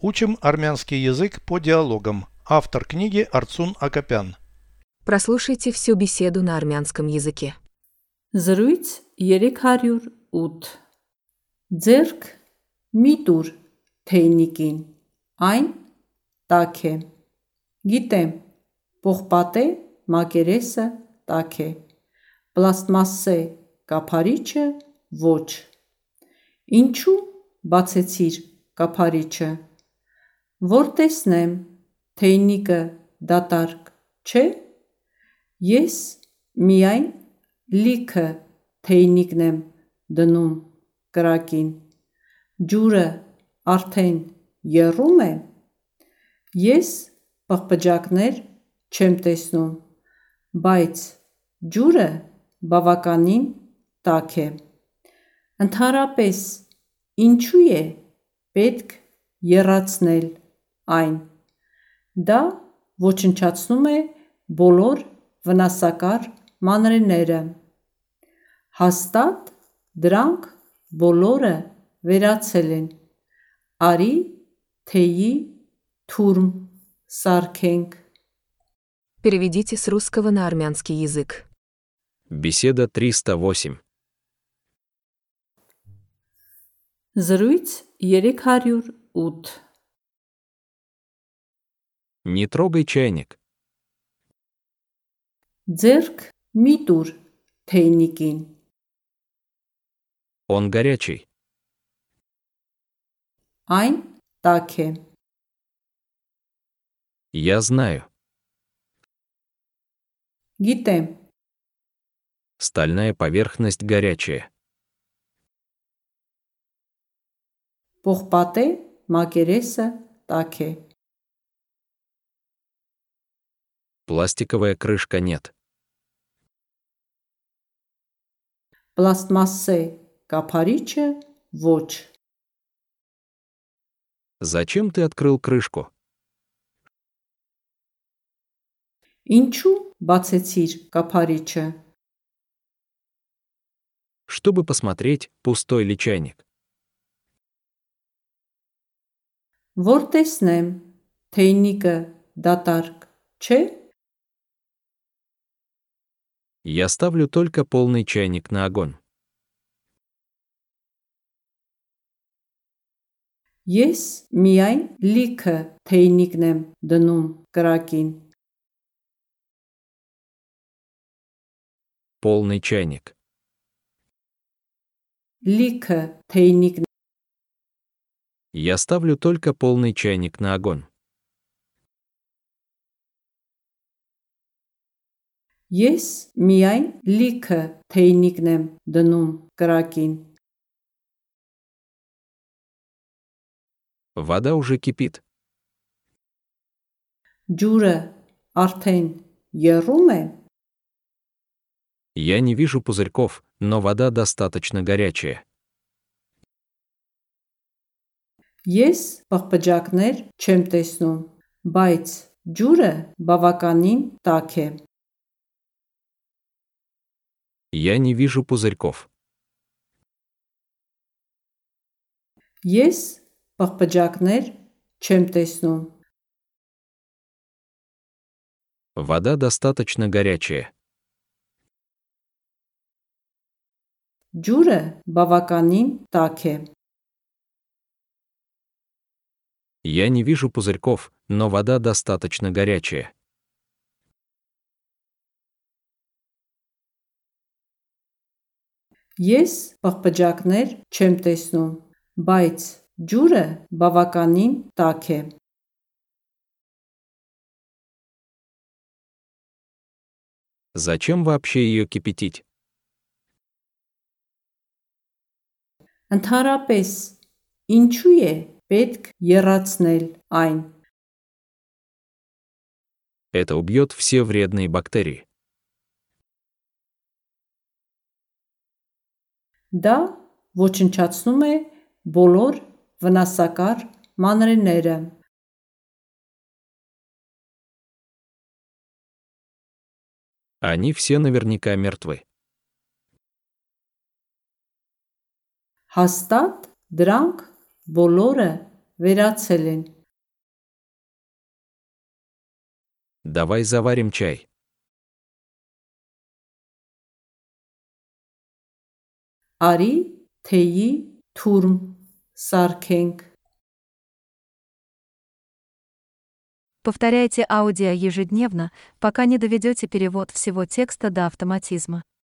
Учим армянский язык по диалогам. Автор книги Арцун Акопян. Прослушайте всю беседу на армянском языке. Զրույց 308 Ձերք մի տուր թեյնիկին այն տաք է Գիտեմ պողպատե մակերեսը տաք է Պլաստմասե կափարիչը ոչ Ինչու բացեցիր կափարիչը Որ տեսնեմ թեյնիկը դատարկ չէ Ես միայն լիքը թեյնիկն եմ դնում կրակին Ջուրը արդեն եռում է Ես պղպջակներ չեմ տեսնում բայց ջուրը բավականին տաք է Ընդհանրապես ինչու է պետք եռացնել այն Դա ոչնչացնում է բոլոր վնասակար մանրէները Հաստատ դրանք բոլորը վերացել են Արի թեյի թուրմ սարքենք Переведите с русского на армянский язык. Беседа 308. Զրույց 308 Не трогай чайник. Ձերք մի տուր թեյնիկին Он горячий. Այն տաք է Я знаю. Գիտեմ Стальная поверхность горячая. Պողպատե մակերեսը տաք է Пластиковая крышка нет. Պլաստմասե կափարիչը ոչ Зачем ты открыл крышку? Ինչու բացեցիր կափարիչը Чтобы посмотреть, пустой ли чайник. Որ տեսնեմ թեյնիկը դատարկ չէ Я ставлю только полный чайник на огонь. Ես միայն լիքը թեյնիկն եմ դնում կրակին Полный чайник. Լիքը թեյնիկն Я ставлю только полный чайник на огонь. Ես միայն լիքը թեյնիկն եմ դնում կրակին Вода уже кипит. Ջուրը արդեն եռում է Я не вижу пузырьков, но вода достаточно горячая. Ես պղպջակներ չեմ տեսնում, բայց ջուրը բավականին տաք է Я не вижу пузырьков. Ես պղպջակներ չեմ տեսնում, Вода достаточно горячая. ջուրը բավականին տաք է Я не вижу пузырьков, но вода достаточно горячая. Ես պղպջակներ չեմ տեսնում, բայց ջուրը բավականին տաք է Зачем вообще ее кипятить? Ընդհանրապես, ինչու է պետք եռացնել այն Это убьет все вредные бактерии. Դա ոչնչացնում է բոլոր վնասակար մանրէները Они все наверняка мертвы. Հաստատ դրանք բոլորը վերացել են։ Давай заварим чай. Արի թեյի թուրմ սարքենք։ Повторяйте аудио ежедневно, пока не доведете перевод всего текста до автоматизма.